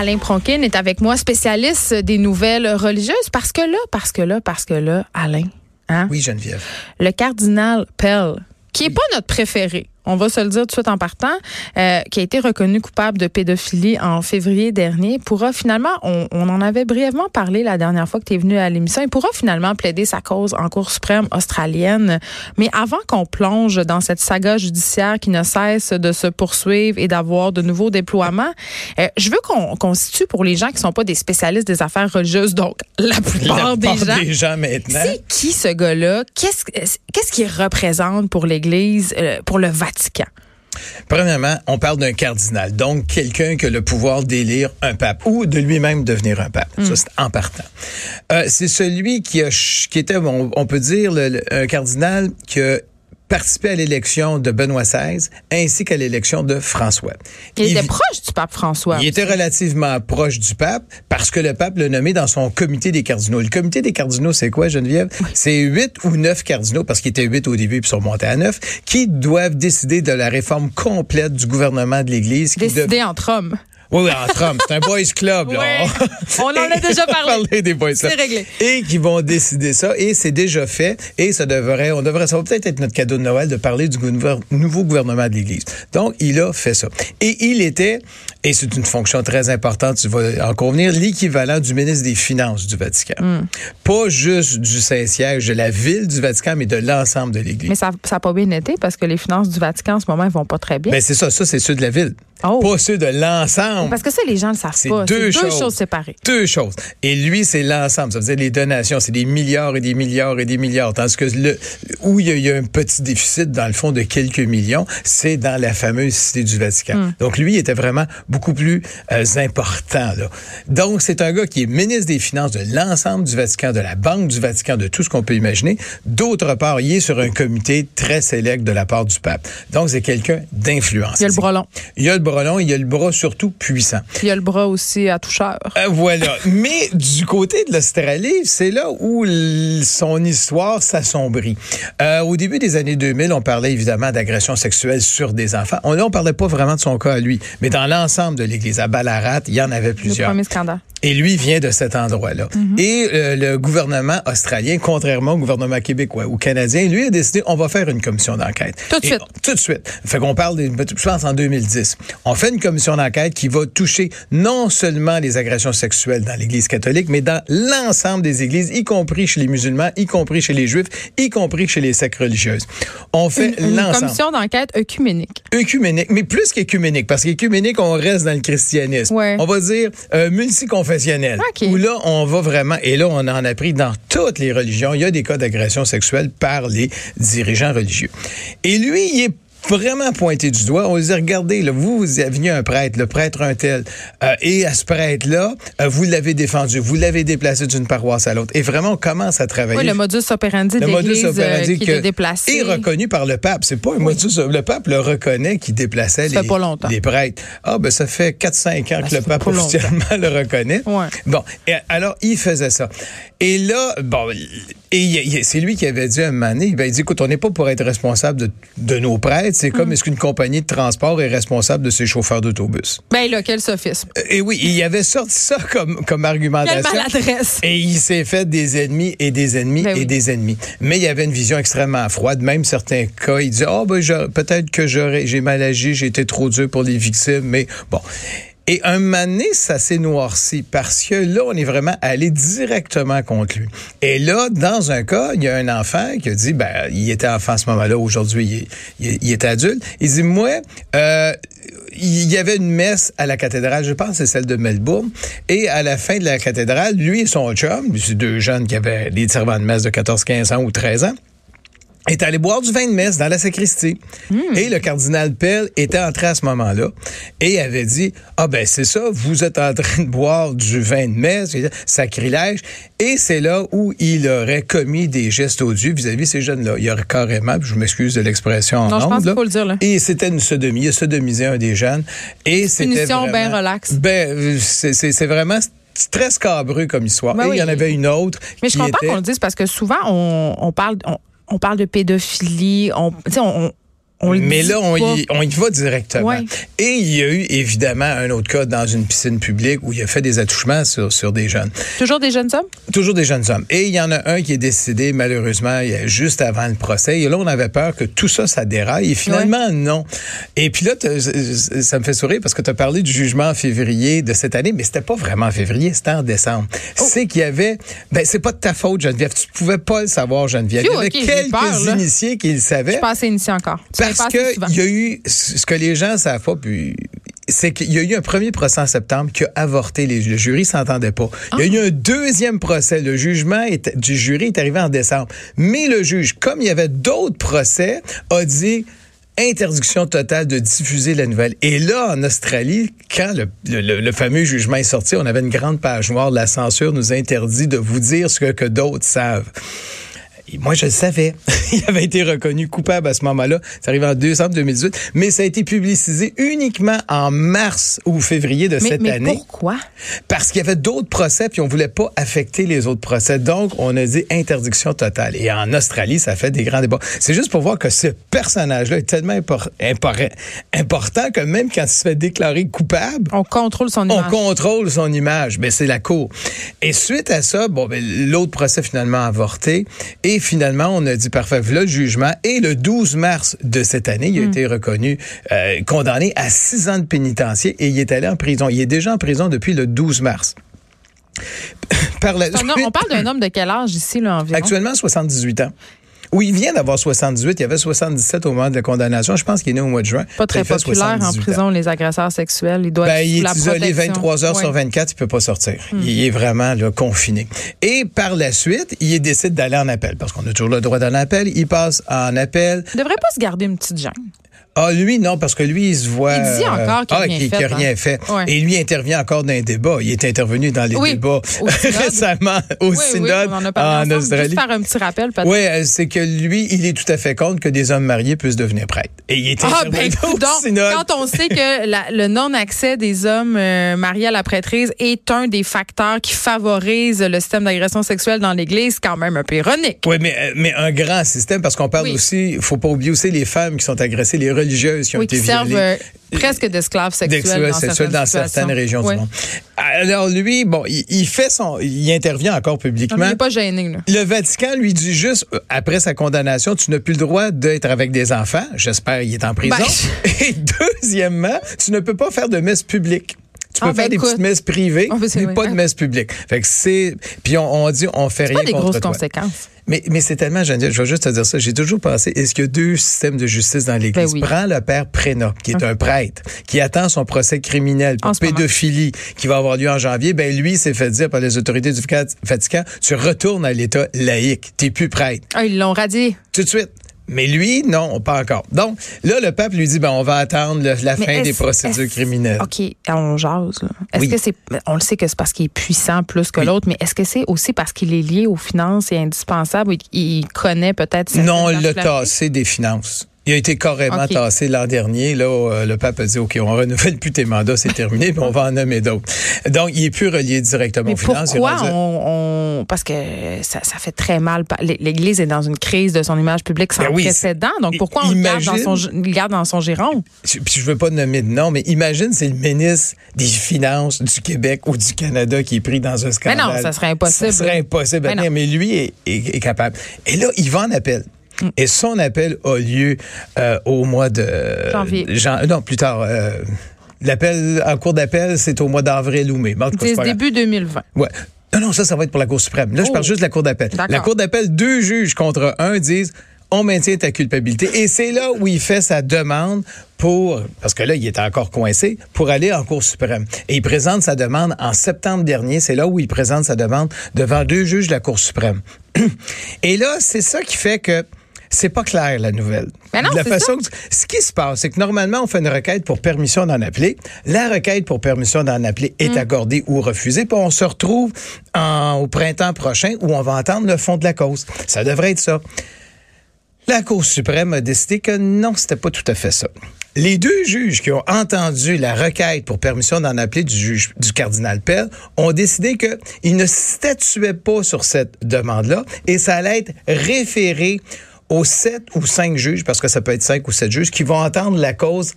Alain Pronkin est avec moi, spécialiste des nouvelles religieuses, parce que là, parce que là, parce que là, Alain, hein? Oui, Geneviève. Le cardinal Pell, qui est pas notre préféré, on va se le dire tout de suite en partant, euh, qui a été reconnu coupable de pédophilie en février dernier, pourra finalement, on, en avait brièvement parlé la dernière fois que tu es venu à l'émission, il pourra finalement plaider sa cause en Cour suprême australienne. Mais avant qu'on plonge dans cette saga judiciaire qui ne cesse de se poursuivre et d'avoir de nouveaux déploiements, euh, je veux qu'on constitue pour les gens qui sont pas des spécialistes des affaires religieuses, donc la plupart, des, gens, des gens maintenant. C'est qui ce gars-là? Qu'est-ce qu'est-ce qu'il représente pour l'Église, euh, pour le Premièrement, on parle d'un cardinal, donc quelqu'un qui a le pouvoir d'élire un pape ou de lui-même devenir un pape. Ça, mm. c'est en partant. Euh, c'est celui qui a, qui était, on, peut dire, un cardinal qui a participé à l'élection de Benoît XVI ainsi qu'à l'élection de François. Il, était proche du pape François. Il était relativement proche du pape parce que le pape l'a nommé dans son comité des cardinaux. Le comité des cardinaux, c'est quoi, Geneviève? C'est huit ou neuf cardinaux, parce qu'il était huit au début puis sont montés à neuf, qui doivent décider de la réforme complète du gouvernement de l'Église. Décider entre hommes. Oui, oui, entre hommes. C'est un boys club, là. On en a déjà parlé. des boys C'est réglé. Et qui vont décider ça. Et c'est déjà fait. Et ça devrait, on devrait, ça va peut-être être notre cadeau de Noël de parler du nouveau gouvernement de l'Église. Donc, il a fait ça. Et il était, et c'est une fonction très importante, tu vas en convenir, l'équivalent du ministre des Finances du Vatican. Hmm. Pas juste du Saint-Siège de la ville du Vatican, mais de l'ensemble de l'Église. Mais ça n'a pas bien été parce que les finances du Vatican en ce moment, elles vont pas très bien. Ben, c'est ça. Ça, c'est ceux de la ville. Oh. Pas ceux de l'ensemble. Parce que ça, les gens ne le savent pas. Deux, deux choses. séparées. Deux choses. Et lui, c'est l'ensemble. Ça veut dire les donations, c'est des milliards et des milliards et des milliards. Tandis que le, où il y, a, un petit déficit, dans le fond, de quelques millions, c'est dans la fameuse cité du Vatican. Hmm. Donc, lui, était vraiment beaucoup plus euh, important. Là. Donc, c'est un gars qui est ministre des Finances de l'ensemble du Vatican, de la Banque du Vatican, de tout ce qu'on peut imaginer. D'autre part, il est sur un comité très sélect de la part du pape. Donc, c'est quelqu'un d'influence. Il y a le bras Il y a le il y a le bras surtout puissant. Il y a le bras aussi à toucheur. Euh, voilà. Mais du côté de l'Australie, c'est là où son histoire s'assombrit. Euh, au début des années 2000, on parlait évidemment d'agression sexuelle sur des enfants. On, là, on parlait pas vraiment de son cas à lui, mais dans l'ensemble de l'Église, à Ballarat, il y en avait plusieurs. Le premier scandale. Et lui vient de cet endroit-là. Mhm. Et euh, le gouvernement australien, contrairement au gouvernement québécois ou canadien, lui a décidé on va faire une commission d'enquête. Tout de suite. tout de suite. Fait qu'on parle, de, je pense en 2010. On fait une commission d'enquête qui va toucher non seulement les agressions sexuelles dans l'Église catholique, mais dans l'ensemble des églises, y compris chez les musulmans, y compris chez les juifs, y compris chez les sectes religieuses. On fait l'ensemble. Une commission d'enquête œcuménique. Œcuménique, mais plus qu'œcuménique, parce qu'œcuménique, on reste dans le christianisme. On va dire euh, multiconfessionnel. Où là, on va vraiment, et là, on en a pris dans toutes les religions, il y a des cas d'agression sexuelle par les dirigeants religieux. Et lui, il est vraiment pointé du doigt. On dit, regardez, là, vous, vous aviez un prêtre, le prêtre un tel, euh, et à ce prêtre-là, euh, vous l'avez défendu, vous l'avez déplacé d'une paroisse à l'autre. Et vraiment, on commence à travailler. Oui, le modus operandi le modus euh, operandi qui est déplacé. Et reconnu par le pape. C'est pas un modus, le pape le reconnaît qui déplaçait les, les, prêtres. Ah, ben, ça fait 4-5 ans ben, que le pape officiellement le reconnaît. Ouais. Bon. Et alors, il faisait ça. Et là, bon, et c'est lui qui avait dit à un moment donné, il dit, écoute, on n'est pas pour être responsable de, de nos prêtres, c'est comme mm. est-ce qu'une compagnie de transport est responsable de ses chauffeurs d'autobus? Ben là, quel sophisme. Euh, et oui, il avait sorti ça comme, comme argumentation. Quelle maladresse. Et il s'est fait des ennemis et des ennemis ben et des ennemis. Mais il y avait une vision extrêmement froide. Même certains cas, il dit, oh, ben, peut-être que j'aurais, j'ai mal agi, j'ai été trop dur pour les victimes, mais bon. Et un moment ça s'est noirci parce que là, on est vraiment allé directement contre lui. Et là, dans un cas, il y a un enfant qui a dit, ben, il était enfant à ce moment-là, aujourd'hui, il, il, est adulte. Il dit, moi, euh, il y avait une messe à la cathédrale, je pense c'est celle de Melbourne, et à la fin de la cathédrale, lui et son chum, c'est deux jeunes qui avaient des servants de messe de 14, 15 ans ou 13 ans, est allé boire du vin de messe dans la sacristie. Hmm. Et le cardinal Pell était entré à ce moment-là et avait dit, ah ben c'est ça, vous êtes en train de boire du vin de messe, sacrilège. Et c'est là où il aurait commis des gestes odieux vis-à-vis ces jeunes-là. Il aurait carrément, je m'excuse de l'expression Non, en je pense qu'il là, faut le dire, là. et c'était une sodomie. Il a sodomisé un des jeunes. Et c'était vraiment- bien relax. Ben, c'est vraiment très scabreux comme histoire. Ben et il y en avait une autre. Mais je qui suis content était- qu'on le dise parce que souvent, on, on parle. On, on parle de pédophilie, on, on, on Mais là, on y, on y va directement. Ouais. Et il y a eu évidemment un autre cas dans une piscine publique où il a fait des attouchements sur, sur des jeunes. Toujours des jeunes hommes? Toujours des jeunes hommes. Et il y en a un qui est décédé malheureusement juste avant le procès. Et là, on avait peur que tout ça, ça déraille. Et finalement, non. Et puis là, ça me fait sourire parce que tu as parlé du jugement en février de cette année, mais c'était pas vraiment en février, c'était en décembre. Oh. C'est qu'il y avait... Ben, c'est pas de ta faute, Geneviève. Tu pouvais pas le savoir, Geneviève. Phew, il y avait ok, j'ai quelques peur, initiés qui le savaient. Je suis pas assez initiée encore. M'as Parce qu'il y a eu ce que les gens savent pas, puis c'est qu'il y a eu un premier procès en septembre qui a avorté. Les, le jury s'entendait pas. Il y a eu un deuxième procès. Le jugement est- du jury est arrivé en décembre. Mais le juge, comme il y avait d'autres procès, a dit interdiction totale de diffuser la nouvelle. Et là, en Australie, quand le, le- le- le fameux jugement est sorti, on avait une grande page noire. La censure nous interdit de vous dire ce que, que d'autres savent. Moi, je le savais. Il avait été reconnu coupable à ce moment-là. Ça arrive en décembre 2018. Mais ça a été publicisé uniquement en mars ou février de mais, cette mais année. pourquoi? Parce qu'il y avait d'autres procès, puis on voulait pas affecter les autres procès. Donc, on a dit interdiction totale. Et en Australie, ça fait des grands débats. C'est juste pour voir que ce personnage-là est tellement impor- impor- important que même quand il se fait déclarer coupable, On contrôle son on image. contrôle son image. Ben, c'est la cour. Et suite à ça, bon, ben, l'autre procès finalement avorté. Et finalement, on a dit, parfait, le jugement. Et le 12 mars de cette année, il a été reconnu, euh, condamné à six ans de pénitencier et il est allé en prison. Il est déjà en prison depuis le 12 mars. Par la suite- on parle d'un homme de quel âge ici, là, environ? Actuellement, 78 ans. Oui, il vient d'avoir 78. Il y avait 77 au moment de la condamnation. Je pense qu'il est né au mois de juin. Pas très populaire en 78 ans. prison, les agresseurs sexuels. Il doit Ben, être il est la isolé protection. 23 heures sur Ouais. 24, il peut pas sortir. Il est vraiment là, confiné. Et par la suite, il décide d'aller en appel parce qu'on a toujours le droit d'aller en appel. Il passe en appel. Il devrait pas se garder une petite gêne. Ah, lui, non, parce que lui, il se voit. Il dit encore qu'il a ah, rien a rien hein. fait. Et lui intervient encore dans les débats. Il est intervenu dans les Oui, débats récemment au oui, oui, synode on en a parlé en. Australie. Juste faire un petit rappel, peut-être. Oui, euh, c'est que lui, il est tout à fait contre que des hommes mariés puissent devenir prêtres. Et il est Ah, ben, au donc, synode. quand on sait que la- le non-accès des hommes euh, mariés à la prêtrise est un des facteurs qui favorise le système d'agression sexuelle dans l'Église, c'est quand même un peu ironique. Oui, mais, euh, mais un grand système, parce qu'on parle Oui. aussi, il faut pas oublier aussi les femmes qui sont agressées, les religieuses qui ont Oui, été qui servent violées. euh, presque d'esclaves sexuels dans sexuels certaines, dans certaines régions Oui. du monde. Alors lui, bon, il, il fait son, il intervient encore publiquement. Il n'est pas gêné, là. Le Vatican lui dit juste, euh, après sa condamnation, tu n'as plus le droit d'être avec des enfants. J'espère qu'il est en prison. Ben. Et deuxièmement, tu ne peux pas faire de messe publique. Tu peux Ah, ben, faire des écoute. petites messes privées, Ah, mais pas hein. de messe publique. Fait que c'est, puis on, on dit, on fait rien pas des contre grosses toi. conséquences. Mais, mais c'est tellement génial. Je vais juste te dire ça. J'ai toujours pensé, est-ce qu'il y a deux systèmes de justice dans l'Église? Ben oui. Prends le père Prénat, qui est un prêtre, qui attend son procès criminel pour pédophilie, qui va avoir lieu en janvier. Ben lui, s'est fait dire par les autorités du Vatican, Vatican, tu retournes à l'État laïque. T'es plus prêtre. Ah, ils l'ont radié. Tout de suite. Mais lui, non, pas encore. Donc, là, le pape lui dit, ben, on va attendre le- la Mais fin des procédures criminelles. OK, on jase. là. Est-ce Oui. que c'est. On le sait que c'est parce qu'il est puissant plus que Oui. l'autre, mais est-ce que c'est aussi parce qu'il est lié aux finances et indispensable il, il connaît peut-être. Non, le particularités? tassé des finances. Il a été carrément tassé l'an dernier. Là, euh, le pape a dit, OK, on renouvelle plus tes mandats, c'est terminé, puis on va en nommer d'autres. Donc, il est plus relié directement Mais aux finances. pourquoi rendu- on, on- Parce que ça, ça fait très mal. L'É- L'Église est dans une crise de son image publique sans Ben oui, précédent. Donc pourquoi on le garde dans, son, garde dans son giron? Je- Puis je veux pas nommer de nom, mais imagine c'est le ministre des Finances du Québec ou du Canada qui est pris dans un scandale. non, ça serait impossible. Ça serait impossible. Mais Mais lui est, est- est capable. Et là, il va en appel. Et son appel a lieu euh, au mois de Janvier. jan- non, plus tard. euh, L'appel en cours d'appel, c'est au mois d'avril ou mai. C'est début 2020. Ouais. Non, non, ça, ça va être pour la Cour suprême. Là, je Oh. parle juste de la Cour d'appel. La Cour d'appel, deux juges contre un disent on maintient ta culpabilité. Et c'est là où il fait sa demande pour, parce que là, il est encore coincé, pour aller en Cour suprême. Et il présente sa demande en septembre dernier. C'est là où il présente sa demande devant deux juges de la Cour suprême. Et là, c'est ça qui fait que c'est pas clair la nouvelle. Mais non, la c'est façon que- ce qui se passe, c'est que normalement on fait une requête pour permission d'en appeler. La requête pour permission d'en appeler Mm. est accordée ou refusée, puis on se retrouve en- au printemps prochain où on va entendre le fond de la cause. Ça devrait être ça. La Cour suprême a décidé que non, c'était pas tout à fait ça. Les deux juges qui ont entendu la requête pour permission d'en appeler du juge du cardinal Pell ont décidé qu'ils ne statuaient pas sur cette demande-là et ça allait être référé aux sept ou cinq juges, parce que ça peut être cinq ou sept juges, qui vont entendre la cause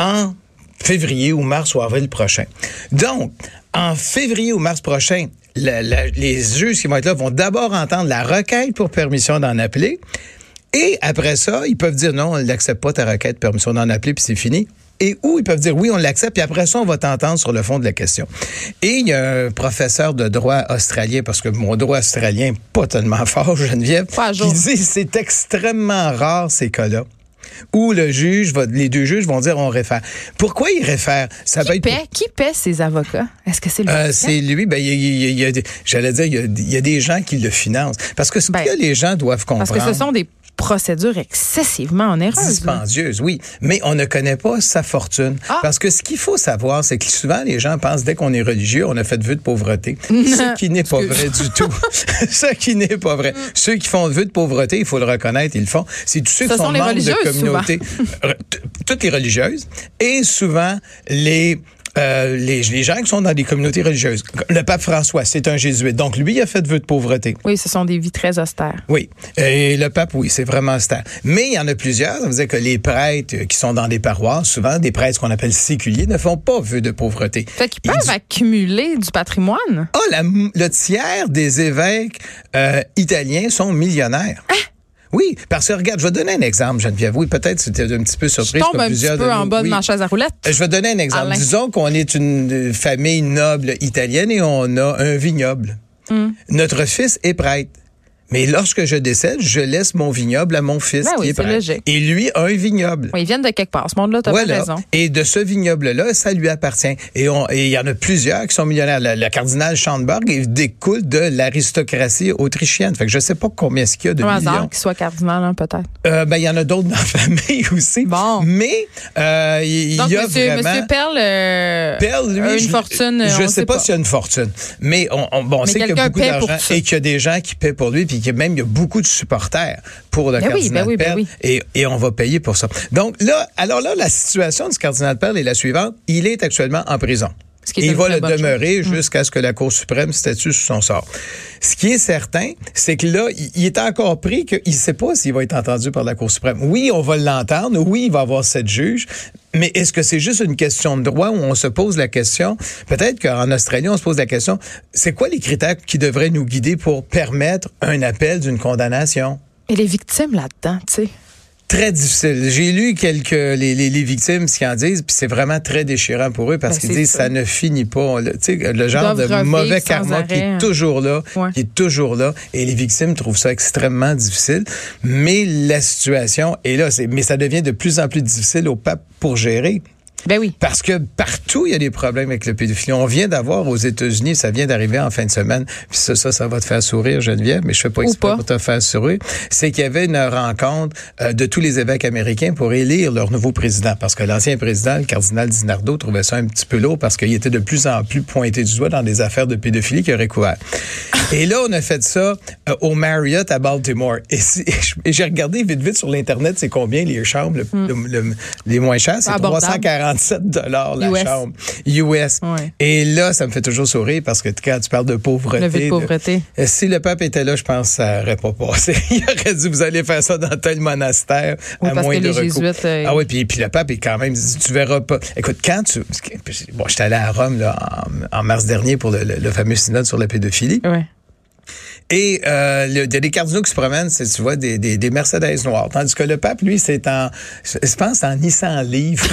en février ou mars ou avril prochain. Donc, en février ou mars prochain, les juges qui vont être là vont d'abord entendre la requête pour permission d'en appeler. Et après ça, ils peuvent dire non, on n'accepte pas ta requête, permission d'en appeler, puis c'est fini. Et ou ils peuvent dire oui, on l'accepte, puis après ça, on va t'entendre sur le fond de la question. Et il y a un professeur de droit australien, parce que mon droit australien n'est pas tellement fort, Geneviève, Pas qui dit c'est extrêmement rare ces cas-là où le juge va, les deux juges vont dire on réfère. Pourquoi ils réfèrent? Ça Qui paie, qui paie ces avocats? Est-ce que c'est le euh, c'est lui, ben, j'allais dire, il y, a, il y a des gens qui le financent. Parce que ce Ben, que les gens doivent comprendre. Parce que ce sont des procédures excessivement onéreuses. là. dispendieuse, oui. Mais on ne connaît pas sa fortune. Ah. Parce que ce qu'il faut savoir, c'est que souvent, les gens pensent, dès qu'on est religieux, on a fait vœu de pauvreté. ce qui n'est pas vrai du tout. ce qui n'est pas vrai. Ceux qui font vœu de pauvreté, il faut le reconnaître, ils le font. C'est tous ceux Ce qui sont, sont membres de communautés. Toutes les religieuses. Et souvent, les... euh, les, les gens qui sont dans des communautés religieuses. Le pape François, c'est un jésuite. Donc, lui, il a fait vœu de pauvreté. Oui, ce sont des vies très austères. Oui. Et le pape, oui, c'est vraiment austère. Mais il y en a plusieurs. Ça veut dire que les prêtres qui sont dans des paroisses, souvent des prêtres qu'on appelle séculiers, ne font pas vœu de pauvreté. Fait qu'ils Ils peuvent accumuler du patrimoine. Ah, m- le tiers des évêques euh, italiens sont millionnaires. Hein? Oui, parce que regarde, je vais donner un exemple, Geneviève. Oui, peut-être c'était un petit peu Je surprise. tombe comme un petit peu de en nous. bas de Oui. ma chaise à roulettes. Je vais donner un exemple. Alain. Disons qu'on est une euh, famille noble italienne et on a un vignoble. Hmm. Notre fils est prêtre. Mais lorsque je décède, je laisse mon vignoble à mon fils Ben qui oui, est prêtre. logique. Et lui a un vignoble. Oui, ils viennent de quelque part. Ce monde-là, t'as Voilà. pas raison. Et de ce vignoble-là, ça lui appartient. Et il y en a plusieurs qui sont millionnaires. Le, le cardinal Schandberg il découle de l'aristocratie autrichienne. Fait que je sais pas combien est-ce qu'il y a de Un millions. qu'il soit cardinal, hein, peut-être. Euh, ben, il y en a d'autres dans la famille aussi. Bon. Mais euh, il Donc, y a monsieur, vraiment... monsieur Perle, euh, Pell, lui, a une je- fortune. Je ne sais pas, s'il y a une fortune. Mais on, on- bon, on Mais sait qu'il y a beaucoup d'argent et qu'il y a des gens qui paient pour lui, puis y a même il y a beaucoup de supporters pour le Ben cardinal ben oui, ben Pell, oui. et, et on va payer pour ça. Donc là, alors là, la situation du cardinal Pell est la suivante. Il est actuellement en prison. Et il va le demeurer jusqu'à ce que la Cour suprême statue sur son sort. Ce qui est certain, c'est que là, il- il est encore pris qu'il ne sait pas s'il va être entendu par la Cour suprême. Oui, on va l'entendre. Oui, il va avoir sept juges. Mais est-ce que c'est juste une question de droit où on se pose la question? Peut-être qu'en Australie, on se pose la question, c'est quoi les critères qui devraient nous guider pour permettre un appel d'une condamnation? Et les victimes là-dedans, tu sais. Très difficile. J'ai lu quelques les, les, les victimes ce qu'ils en disent, puis c'est vraiment très déchirant pour eux parce Ben, qu'ils disent ça. ça ne finit pas. Le, tu sais, le genre de mauvais karma qui est toujours là, Ouais. qui est toujours là, et les victimes trouvent ça extrêmement difficile. Mais la situation est là, mais ça devient de plus en plus difficile au pape pour gérer. Ben oui. Parce que partout, il y a des problèmes avec le pédophilie. On vient d'avoir aux États-Unis, ça vient d'arriver en fin de semaine, puis ça, ça, ça, va te faire sourire, Geneviève, mais je ne fais pas exprès pour te faire sourire. C'est qu'il y avait une rencontre euh, de tous les évêques américains pour élire leur nouveau président. Parce que l'ancien président, le cardinal Dinardo, trouvait ça un petit peu lourd parce qu'il était de plus en plus pointé du doigt dans des affaires de pédophilie qu'il aurait couvert. Et là, on a fait ça euh, au Marriott à Baltimore. Et, j'ai regardé vite, vite sur l'Internet, c'est combien les chambres les moins chères? C'est 340 47 dollars la US. chambre US. Et là, ça me fait toujours sourire parce que quand tu parles de pauvreté, de pauvreté. Si le pape était là, je pense que ça n'aurait pas passé. Il aurait dit vous allez faire ça dans tel monastère oui, à moins de les jésuites. Euh, ah oui, puis, puis le pape est quand même dit tu verras pas. Écoute, quand tu bon, je j'étais allé à Rome là, en, mars dernier pour le, fameux synode sur la pédophilie. Ouais. Et euh, il y a des cardinaux qui se promènent, c'est, tu vois, des, des, des Mercedes noirs. Tandis que le pape, lui, c'est en, je pense, en Nissan Leaf.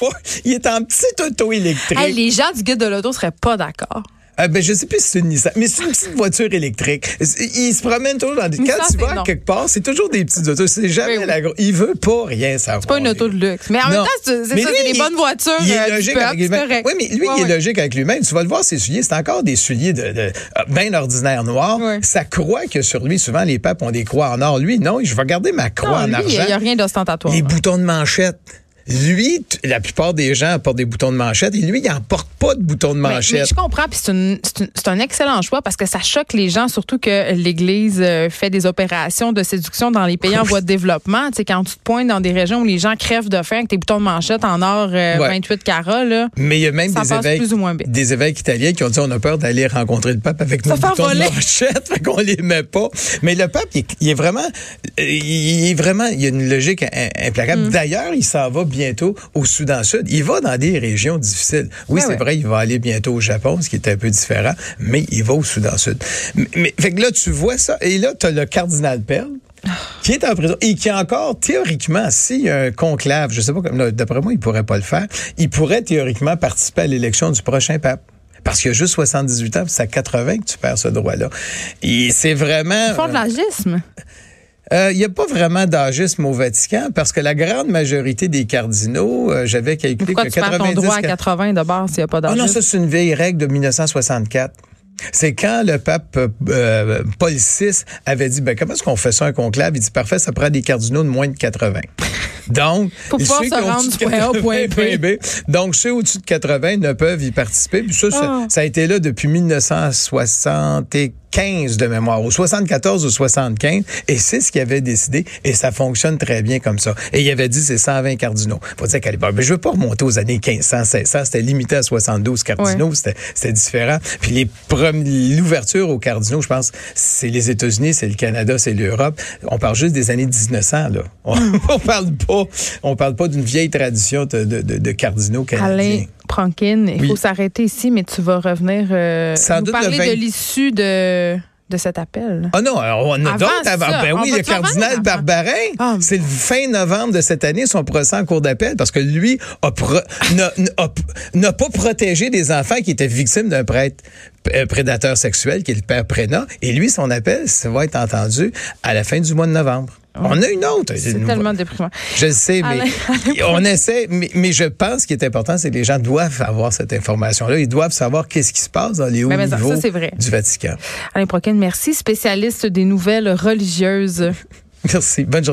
il est en petite auto électrique. Hey, les gens du guide de l'auto seraient pas d'accord. Ah, ben, je sais plus si c'est une Nissan, mais c'est une petite voiture électrique. Il se promène toujours dans des. Quand tu vas quelque part, c'est toujours des petites autos. C'est jamais la grosse. Il veut pas rien savoir. C'est pas une auto de luxe. Mais en même temps, c'est ça, c'est des bonnes voitures. Il est euh, logique avec lui-même. Oui, mais lui, il est logique avec lui-même. Tu vas le voir, ses souliers, c'est encore des souliers de, de, euh, bien ordinaires noirs. Sa croix que sur lui, souvent, les papes ont des croix en or. Lui, non, je vais garder ma croix en argent. Il n'y a rien d'ostentatoire. Les boutons de manchette. Lui, la plupart des gens portent des boutons de manchette et lui, il n'en porte pas de boutons de manchette. Mais, je comprends, puis c'est un excellent choix parce que ça choque les gens, surtout que l'Église euh, fait des opérations de séduction dans les pays en voie de développement. Tu sais, quand tu te pointes dans des régions où les gens crèvent de faim avec tes boutons de manchette en or 28 euh, carats, là, Mais il y a même des évêques, des évêques italiens qui ont dit on a peur d'aller rencontrer le pape avec nos boutons de manchette, fait qu'on les met pas. Mais le pape, il, est vraiment, il est vraiment, il y a une logique implacable. Mm. D'ailleurs, il s'en va bien bientôt au Soudan Sud. Il va dans des régions difficiles. Oui, c'est vrai, il va aller bientôt au Japon, ce qui est un peu différent, mais il va au Soudan Sud. Mais, fait que là, tu vois ça, et là, tu as le cardinal Perle qui est en prison et qui encore théoriquement s'il y a un conclave, je sais pas d'après moi il pourrait pas le faire, il pourrait théoriquement participer à l'élection du prochain pape. Parce qu'il a juste 78 ans, c'est à 80 que tu perds ce droit-là. Et c'est vraiment. Ils font de l'agisme. Il euh, n'y a pas vraiment d'agisme au Vatican parce que la grande majorité des cardinaux, euh, j'avais calculé Pourquoi que tu 90 ton droit à 80 de base s'il n'y a pas d'agisme? Oh non, ça c'est une vieille règle de 1964. C'est quand le pape euh, Paul VI avait dit, ben, comment est-ce qu'on fait ça un conclave? Il dit, parfait, ça prend des cardinaux de moins de 80. Donc, Pour pouvoir se rendre point A point B. Donc, ceux au-dessus de 80 ne peuvent y participer. Puis ça, ça, ah. ça, a été là depuis 1964 15 de mémoire, ou 74 ou 75, et c'est ce qu'il avait décidé, et ça fonctionne très bien comme ça. Et il avait dit c'est 120 cardinaux. Faut dire qu'à l'époque, mais je veux pas remonter aux années 1500, 1600, c'était limité à 72 cardinaux, c'était différent. Puis les l'ouverture aux cardinaux, je pense, c'est les États-Unis, c'est le Canada, c'est l'Europe. On parle juste des années 1900 là. On, on parle pas, on parle pas d'une vieille tradition de, de, de, cardinaux canadiens. Prankin, il faut s'arrêter ici, mais tu vas revenir euh, nous parler de l'issue de de cet appel. Ah non, on a d'autres avant. Ben oui, le cardinal Barbarin, ah, c'est le fin novembre de cette année son procès en cours d'appel parce que lui n'a pas protégé des enfants qui étaient victimes d'un prêtre euh, prédateur sexuel qui est le père Prénat et lui son appel ça va être entendu à la fin du mois de novembre. On a une autre. C'est tellement déprimant. Je sais, mais on essaie, mais, je pense qu'il est important, c'est que les gens doivent avoir cette information-là. Ils doivent savoir qu'est-ce qui se passe dans les hauts niveaux du Vatican. Alain Proquin, merci. Spécialiste des nouvelles religieuses. Merci. Bonne journée.